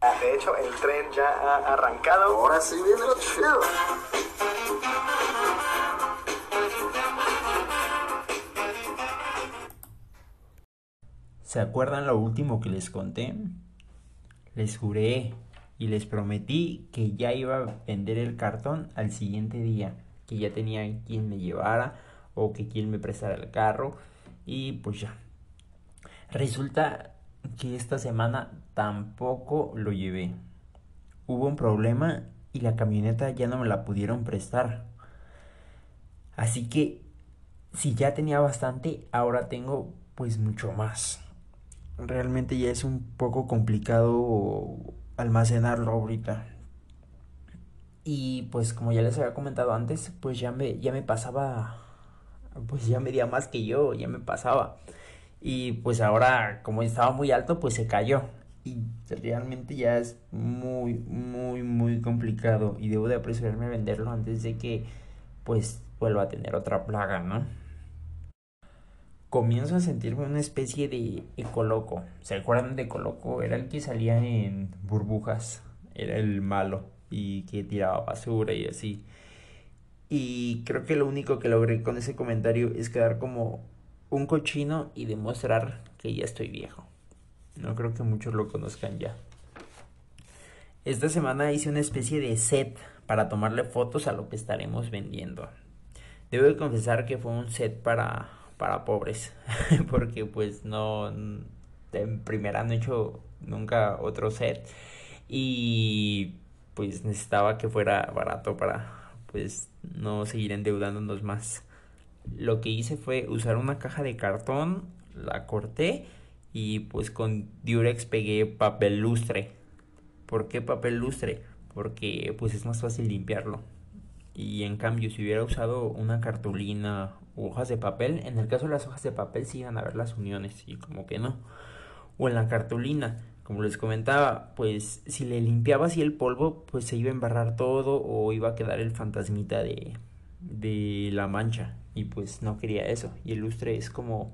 De hecho, el tren ya ha arrancado. Ahora sí viene lo chido. ¿Se acuerdan lo último que les conté? Les juré y les prometí que ya iba a vender el cartón al siguiente día, que ya tenía quien me llevara o que quien me prestara el carro y pues ya. Resulta que esta semana tampoco lo llevé. Hubo un problema y la camioneta ya no me la pudieron prestar. Así que si ya tenía bastante, ahora tengo pues mucho más. Realmente ya es un poco complicado almacenarlo ahorita. Y pues como ya les había comentado antes, pues ya me, ya me pasaba, pues ya medía más que yo, ya me pasaba. Y pues ahora como estaba muy alto, pues se cayó. Y realmente ya es muy, muy, muy complicado. Y debo de apresurarme a venderlo antes de que pues vuelva a tener otra plaga, ¿no? Comienzo a sentirme una especie de ecoloco. ¿Se acuerdan de ecoloco? Era el que salía en burbujas. Era el malo. Y que tiraba basura y así. Y creo que lo único que logré con ese comentario es quedar como un cochino y demostrar que ya estoy viejo. No creo que muchos lo conozcan ya. Esta semana hice una especie de set para tomarle fotos a lo que estaremos vendiendo. Debo de confesar que fue un set para, para pobres, porque pues no, en primera no he hecho nunca otro set y pues necesitaba que fuera barato para pues no seguir endeudándonos más lo que hice fue usar una caja de cartón, la corté y pues con Durex pegué papel lustre. ¿Por qué papel lustre? Porque pues es más fácil limpiarlo. Y en cambio, si hubiera usado una cartulina o hojas de papel, en el caso de las hojas de papel sí iban a ver las uniones y como que no. O en la cartulina, como les comentaba, pues si le limpiaba así el polvo, pues se iba a embarrar todo o iba a quedar el fantasmita de, de la mancha y pues no quería eso. Y el lustre es como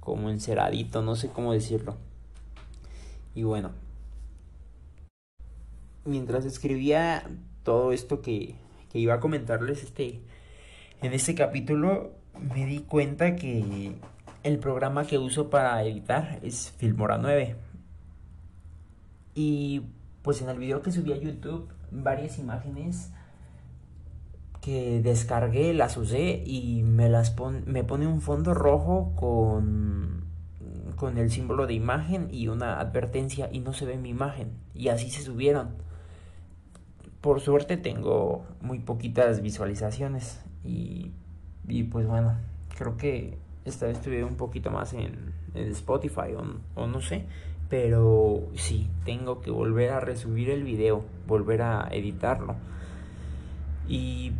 como enceradito no sé cómo decirlo. Y bueno mientras escribía todo esto que, que iba a comentarles este en este capítulo me di cuenta que el programa que uso para editar es Filmora 9 y pues en el video que subí a YouTube varias imágenes que descargué, las usé y me las me pone un fondo rojo con con el símbolo de imagen y una advertencia y no se ve mi imagen y así se subieron. Por suerte tengo muy poquitas visualizaciones y, y pues bueno, creo que esta vez tuve un poquito más en, en Spotify o, o no sé, pero sí, tengo que volver a resubir el video, volver a editarlo. Y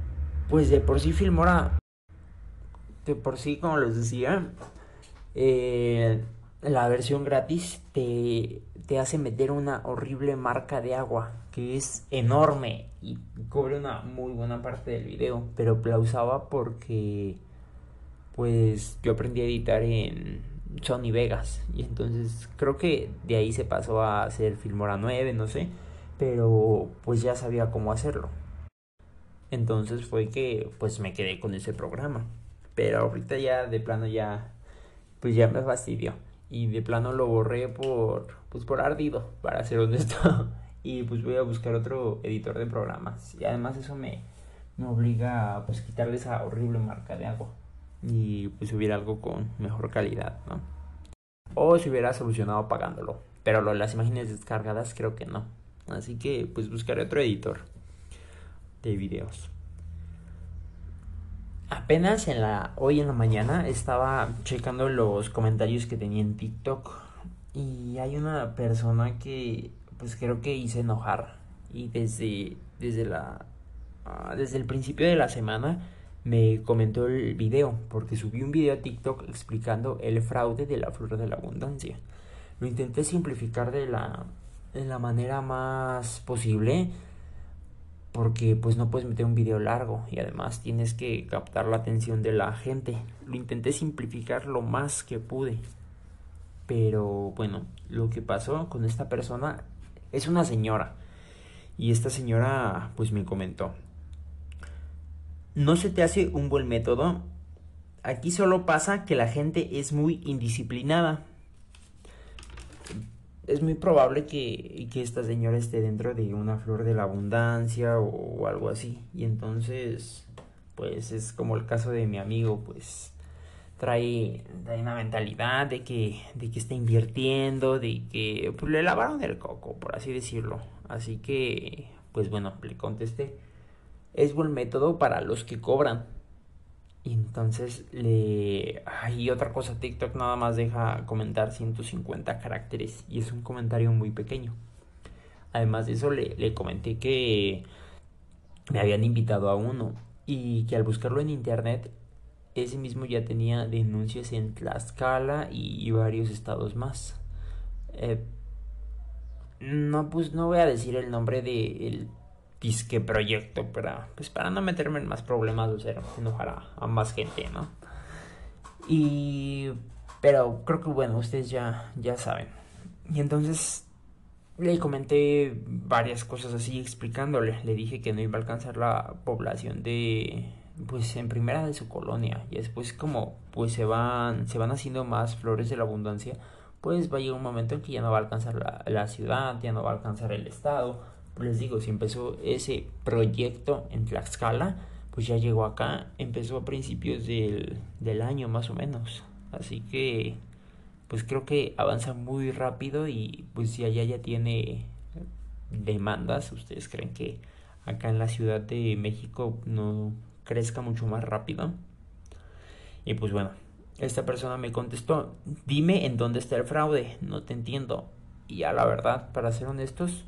pues de por sí Filmora, de por sí, como les decía, eh, la versión gratis te, te hace meter una horrible marca de agua que es enorme y cubre una muy buena parte del video, pero la usaba porque pues yo aprendí a editar en Sony Vegas. Y entonces creo que de ahí se pasó a hacer Filmora 9, no sé, pero pues ya sabía cómo hacerlo. Entonces fue que pues me quedé con ese programa. Pero ahorita ya de plano ya pues ya me fastidió y de plano lo borré por pues por ardido, para ser honesto. y pues voy a buscar otro editor de programas. Y además eso me me obliga a pues quitarle esa horrible marca de agua y pues subir algo con mejor calidad, ¿no? O si hubiera solucionado pagándolo, pero lo las imágenes descargadas creo que no. Así que pues buscaré otro editor de videos. Apenas en la hoy en la mañana estaba checando los comentarios que tenía en TikTok y hay una persona que pues creo que hice enojar y desde desde la uh, desde el principio de la semana me comentó el video porque subí un video a TikTok explicando el fraude de la flor de la abundancia. Lo intenté simplificar de la de la manera más posible porque pues no puedes meter un video largo y además tienes que captar la atención de la gente. Lo intenté simplificar lo más que pude. Pero bueno, lo que pasó con esta persona Es una señora. Y esta señora pues me comentó. ¿No se te hace un buen método? Aquí solo pasa que la gente es muy indisciplinada. Es muy probable que, que esta señora esté dentro de una flor de la abundancia o, algo así. Y entonces, pues es como el caso de mi amigo, pues trae, una mentalidad de que, de que está invirtiendo, de que pues, le lavaron el coco, por así decirlo. Así que, pues bueno, le contesté. Es buen método para los que cobran. Y entonces le... Ay, otra cosa, TikTok nada más deja comentar 150 caracteres y es un comentario muy pequeño. Además de eso le, le comenté que me habían invitado a uno y que al buscarlo en internet ese mismo ya tenía denuncias en Tlaxcala y, varios estados más. Eh, no, pues no voy a decir el nombre del disque proyecto para, pues para no meterme en más problemas o enojar a, más gente, ¿no? Y, pero creo que bueno, ustedes ya, ya saben. Y entonces le comenté varias cosas así explicándole. Le dije que no iba a alcanzar la población de pues en primera de su colonia y después como pues se van se van haciendo más flores de la abundancia pues va a llegar un momento en que ya no va a alcanzar la, la ciudad ya no va a alcanzar el estado les digo si empezó ese proyecto en Tlaxcala pues ya llegó acá empezó a principios del, del año más o menos así que pues creo que avanza muy rápido y pues si allá ya tiene demandas ustedes creen que acá en la ciudad de México no crezca mucho más rápido. Y pues bueno, esta persona me contestó, dime en dónde está el fraude, no te entiendo. Y a la verdad, para ser honestos,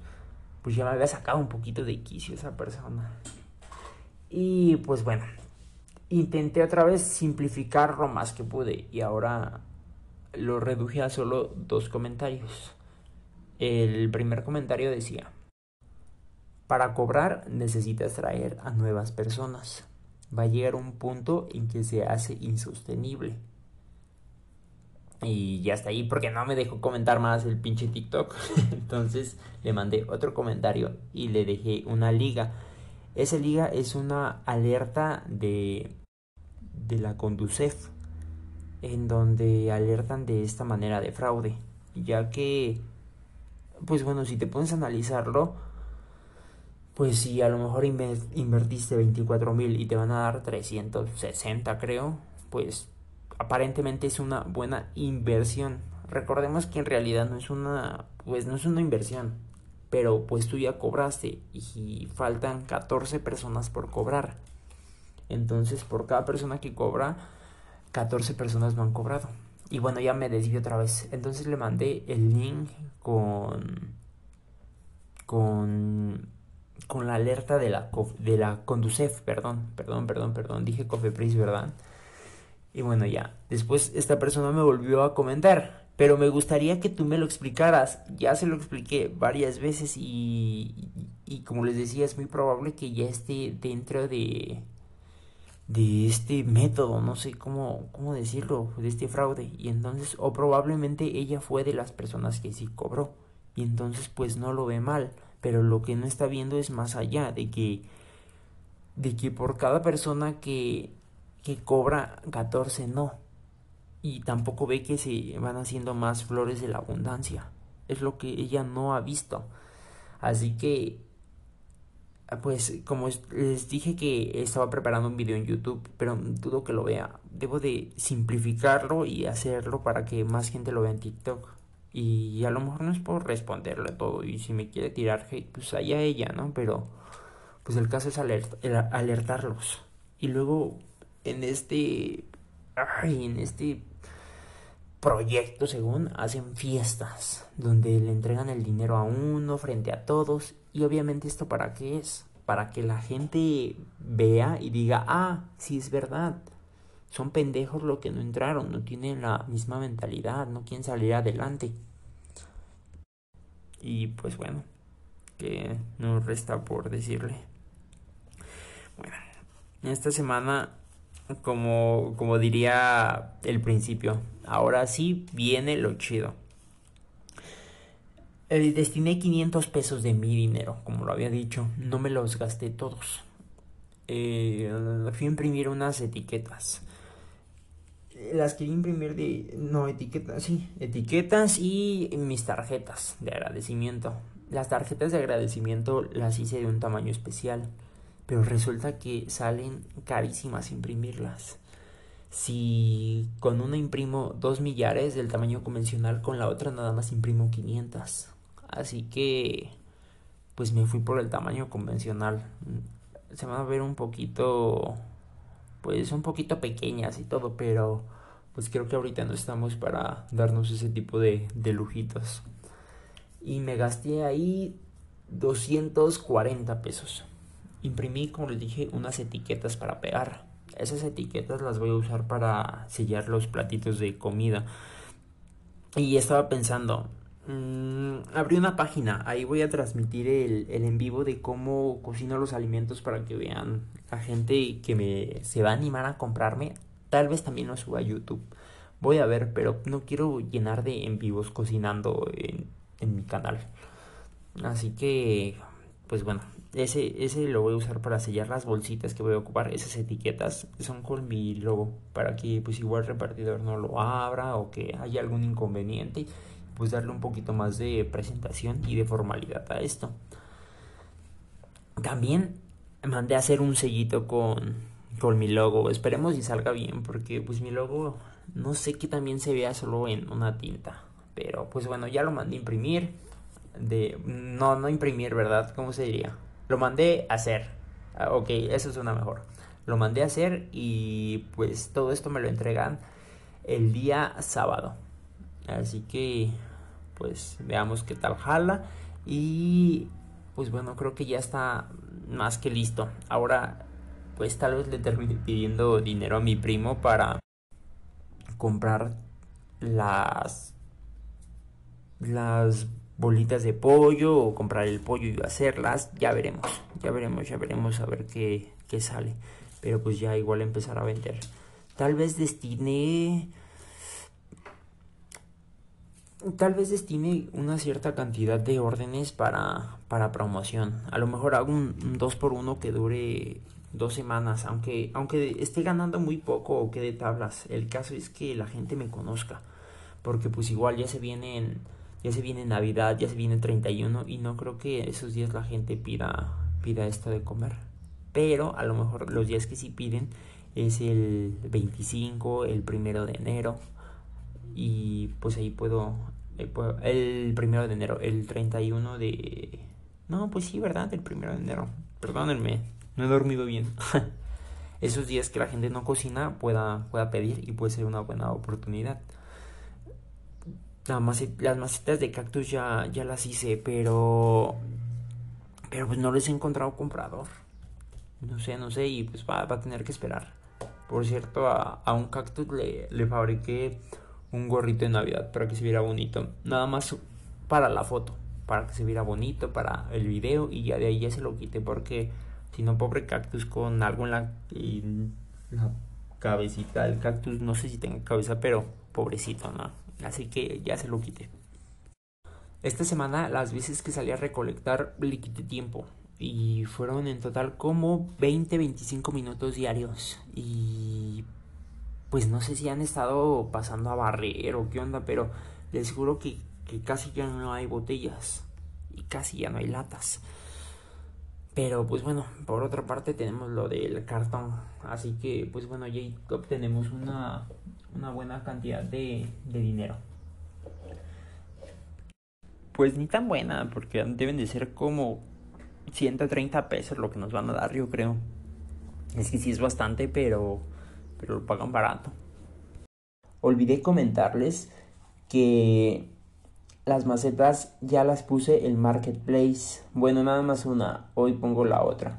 pues ya me había sacado un poquito de quicio esa persona. Y pues bueno, intenté otra vez simplificar lo más que pude y ahora lo reduje a solo dos comentarios. El primer comentario decía, para cobrar necesitas traer a nuevas personas va a llegar un punto en que se hace insostenible. Y ya está ahí porque no me dejó comentar más el pinche TikTok. Entonces le mandé otro comentario y le dejé una liga. Esa liga es una alerta de, de la Conducef. En donde alertan de esta manera de fraude. Ya que, pues bueno, si te pones a analizarlo, pues si a lo mejor invertiste 24 mil y te van a dar 360 creo, pues aparentemente es una buena inversión. Recordemos que en realidad no es una, pues no es una inversión, pero pues tú ya cobraste y faltan 14 personas por cobrar. Entonces por cada persona que cobra, 14 personas no han cobrado. Y bueno, ya me desvío otra vez. Entonces le mandé el link con con con la alerta de la, de la Conducef, perdón, perdón, perdón, perdón, dije Cofepris, ¿verdad? Y bueno, ya, después esta persona me volvió a comentar, pero me gustaría que tú me lo explicaras, ya se lo expliqué varias veces y, y, como les decía, es muy probable que ya esté dentro de, de este método, no sé cómo, cómo decirlo, de este fraude. Y entonces, o probablemente ella fue de las personas que sí cobró. Y entonces pues no lo ve mal pero lo que no está viendo es más allá de que de que por cada persona que que cobra 14 no y tampoco ve que se van haciendo más flores de la abundancia es lo que ella no ha visto así que pues como les dije que estaba preparando un video en YouTube, pero dudo que lo vea. Debo de simplificarlo y hacerlo para que más gente lo vea en TikTok. Y a lo mejor no es por responderle todo. Y si me quiere tirar hate, pues allá ella, ¿no? Pero pues el caso es alertarlos. Y luego en este. Ay, en este proyecto, según, hacen fiestas. Donde le entregan el dinero a uno frente a todos. Y obviamente esto para qué es? Para que la gente vea y diga, ah, sí es verdad son pendejos los que no entraron, no tienen la misma mentalidad, no quieren salir adelante. Y pues bueno, que nos resta por decirle. Bueno, esta semana, como, como diría el principio, ahora sí viene lo chido. eh, destiné 500 pesos de mi dinero, como lo había dicho. No me los gasté todos. Eh, fui a imprimir unas etiquetas. Las quería imprimir de... No, etiquetas, sí. Etiquetas y mis tarjetas de agradecimiento. Las tarjetas de agradecimiento las hice de un tamaño especial. Pero resulta que salen carísimas imprimirlas. Si con una imprimo dos millares del tamaño convencional, con la otra nada más imprimo 500. Así que pues me fui por el tamaño convencional. Se van a ver un poquito pues un poquito pequeñas y todo, pero pues creo que ahorita no estamos para darnos ese tipo de, de lujitos. Y me gasté ahí 240 pesos. Imprimí, como les dije, unas etiquetas para pegar. Esas etiquetas las voy a usar para sellar los platitos de comida. Y estaba pensando, mmm, abrí una página, ahí voy a transmitir el, el, en vivo de cómo cocino los alimentos para que vean la gente que me se va a animar a comprarme. Tal vez también lo suba a YouTube. Voy a ver, pero no quiero llenar de en vivos cocinando en, en mi canal. Así que, pues bueno, ese, ese lo voy a usar para sellar las bolsitas que voy a ocupar. Esas etiquetas son con mi logo. Para que pues igual el repartidor no lo abra o que haya algún inconveniente. Pues darle un poquito más de presentación y de formalidad a esto. También mandé a hacer un sellito con, con mi logo. Esperemos y salga bien. Porque pues mi logo no sé que también se vea solo en una tinta. Pero pues bueno, ya lo mandé a imprimir. De, no, no imprimir, ¿verdad? ¿Cómo se diría? Lo mandé a hacer. Ah, ok, eso suena mejor. Lo mandé a hacer y pues todo esto me lo entregan el día sábado. Así que pues veamos qué tal jala. Y pues bueno, creo que ya está más que listo. Ahora pues tal vez le termine pidiendo dinero a mi primo para comprar las las bolitas de pollo o comprar el pollo y hacerlas, ya veremos, ya veremos, ya veremos a ver qué, qué sale. Pero pues ya igual empezar a vender. Tal vez destine... Tal vez destine una cierta cantidad de órdenes para, para promoción. A lo mejor hago un 2 por 1 que dure dos semanas, aunque, aunque esté ganando muy poco o quede tablas. El caso es que la gente me conozca. Porque pues igual ya se vienen ya se viene Navidad, ya se viene 31 y no creo que esos días la gente pida, pida esto de comer. Pero a lo mejor los días que sí piden es el 25, el primero de enero y pues ahí puedo, eh, el primero de enero, el 31 de... No, pues sí, ¿verdad? El primero de enero. Perdónenme, no he dormido bien. Esos días que la gente no cocina pueda, pueda pedir y puede ser una buena oportunidad las macetas de cactus ya, ya las hice, pero. Pero pues no les he encontrado comprador. No sé, no sé, y pues va, va a tener que esperar. Por cierto, a, a un cactus le, le, fabriqué un gorrito de Navidad para que se viera bonito. Nada más para la foto, para que se viera bonito, para el video, y ya de ahí ya se lo quité porque si no, pobre cactus con algo en la, en la cabecita del cactus, no sé si tenga cabeza, pero pobrecito, ¿no? Así que ya se lo quité. Esta semana las veces que salí a recolectar le quité tiempo. Y fueron en total como 20-25 minutos diarios. Y pues no sé si han estado pasando a barrer o qué onda, pero les juro que, que casi ya no hay botellas. Y casi ya no hay latas. Pero pues bueno, por otra parte tenemos lo del cartón. Así que pues bueno, ya obtenemos una, una buena cantidad de, de dinero. Pues ni tan buena, porque deben de ser como 130 pesos lo que nos van a dar, yo creo. Es que sí es bastante, pero, pero lo pagan barato. Olvidé comentarles que las macetas ya las puse en Marketplace. Bueno, nada más una. Hoy pongo la otra.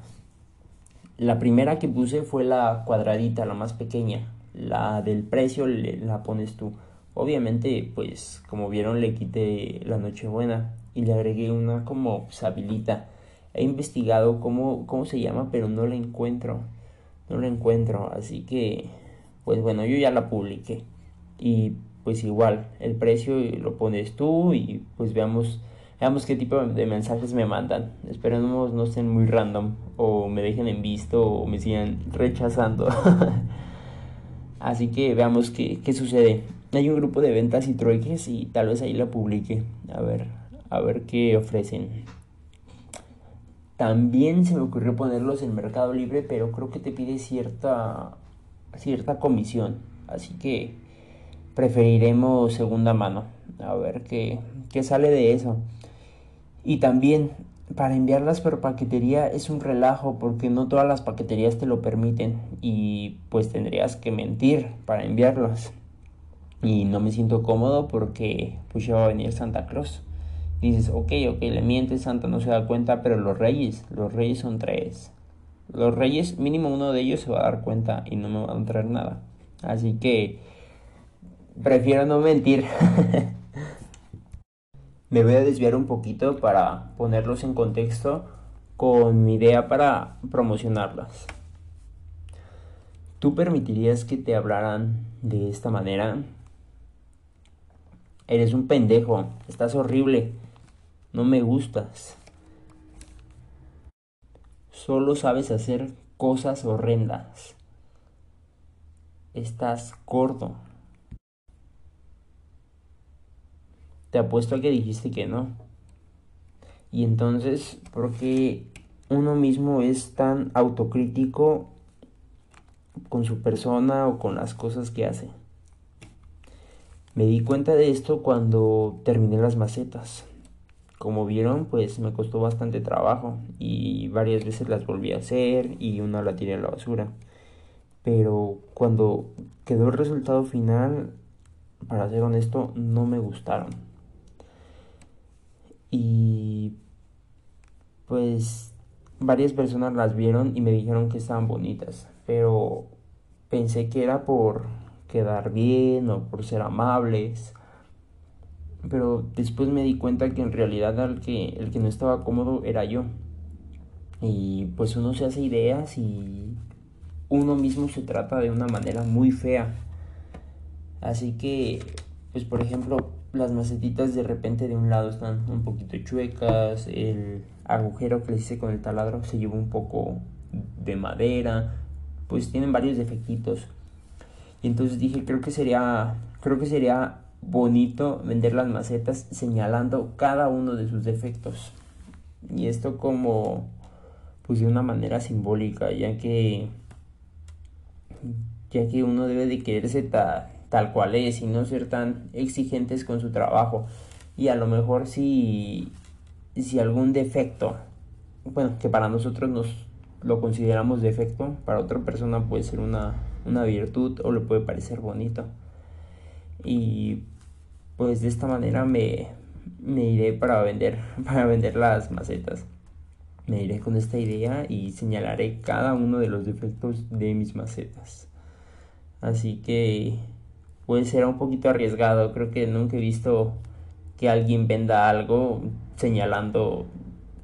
La primera que puse fue la cuadradita, la más pequeña. La del precio la pones tú. Obviamente, pues como vieron le quité la Nochebuena y le agregué una como sabilita. He investigado cómo, cómo se llama, pero no la encuentro. No la encuentro, así que pues bueno, yo ya la publiqué. Y pues igual, el precio lo pones tú y pues veamos. Veamos qué tipo de mensajes me mandan. Esperemos no estén muy random o me dejen en visto o me sigan rechazando. Así que veamos qué, qué sucede. Hay un grupo de ventas y trueques y tal vez ahí la publique. A ver, a ver qué ofrecen. También se me ocurrió ponerlos en Mercado Libre, pero creo que te pide cierta cierta comisión. Así que preferiremos segunda mano. A ver qué, qué sale de eso. Y también para enviarlas por paquetería es un relajo porque no todas las paqueterías te lo permiten y pues tendrías que mentir para enviarlas. Y no me siento cómodo porque pues ya va a venir Santa Claus. Dices, ok, ok, le mientes, Santa no se da cuenta, pero los reyes, los reyes son tres. Los reyes, mínimo uno de ellos se va a dar cuenta y no me van a traer nada. Así que prefiero no mentir. Me voy a desviar un poquito para ponerlos en contexto con mi idea para promocionarlas. ¿Tú permitirías que te hablaran de esta manera? Eres un pendejo, estás horrible, no me gustas. Solo sabes hacer cosas horrendas. Estás gordo. Te apuesto a que dijiste que no. Y entonces, ¿por qué uno mismo es tan autocrítico con su persona o con las cosas que hace? Me di cuenta de esto cuando terminé las macetas. Como vieron, pues me costó bastante trabajo y varias veces las volví a hacer y una la tiré a la basura. Pero cuando quedó el resultado final, para ser honesto, no me gustaron. Y pues varias personas las vieron y me dijeron que estaban bonitas, pero pensé que era por quedar bien o por ser amables. Pero después me di cuenta que en realidad el que, el que no estaba cómodo era yo. Y pues uno se hace ideas y uno mismo se trata de una manera muy fea. Así que, pues por ejemplo, las macetitas de repente de un lado están un poquito chuecas, el agujero que le hice con el taladro se llevó un poco de madera, pues tienen varios defectitos. Y entonces dije, creo que sería, creo que sería bonito vender las macetas señalando cada uno de sus defectos. Y esto como pues de una manera simbólica, ya que ya que uno debe de quererse ta, tal cual es y no ser tan exigentes con su trabajo. Y a lo mejor si, si algún defecto, bueno, que para nosotros nos lo consideramos defecto, para otra persona puede ser una, una virtud o le puede parecer bonito. Y pues de esta manera me, me iré para vender, para vender las macetas. Me iré con esta idea y señalaré cada uno de los defectos de mis macetas. Así que puede ser un poquito arriesgado. Creo que nunca he visto que alguien venda algo señalando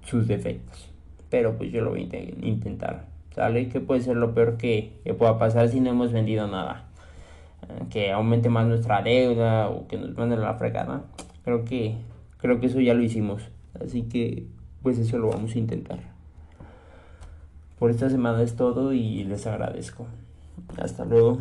sus defectos. Pero pues yo lo voy a intentar. ¿Sale? ¿Qué puede ser lo peor que, pueda pasar si no hemos vendido nada? Eh, que aumente más nuestra deuda o que nos manden la fregada. Creo que, creo que eso ya lo hicimos. Así que pues eso lo vamos a intentar. Por esta semana es todo y les agradezco. Hasta luego.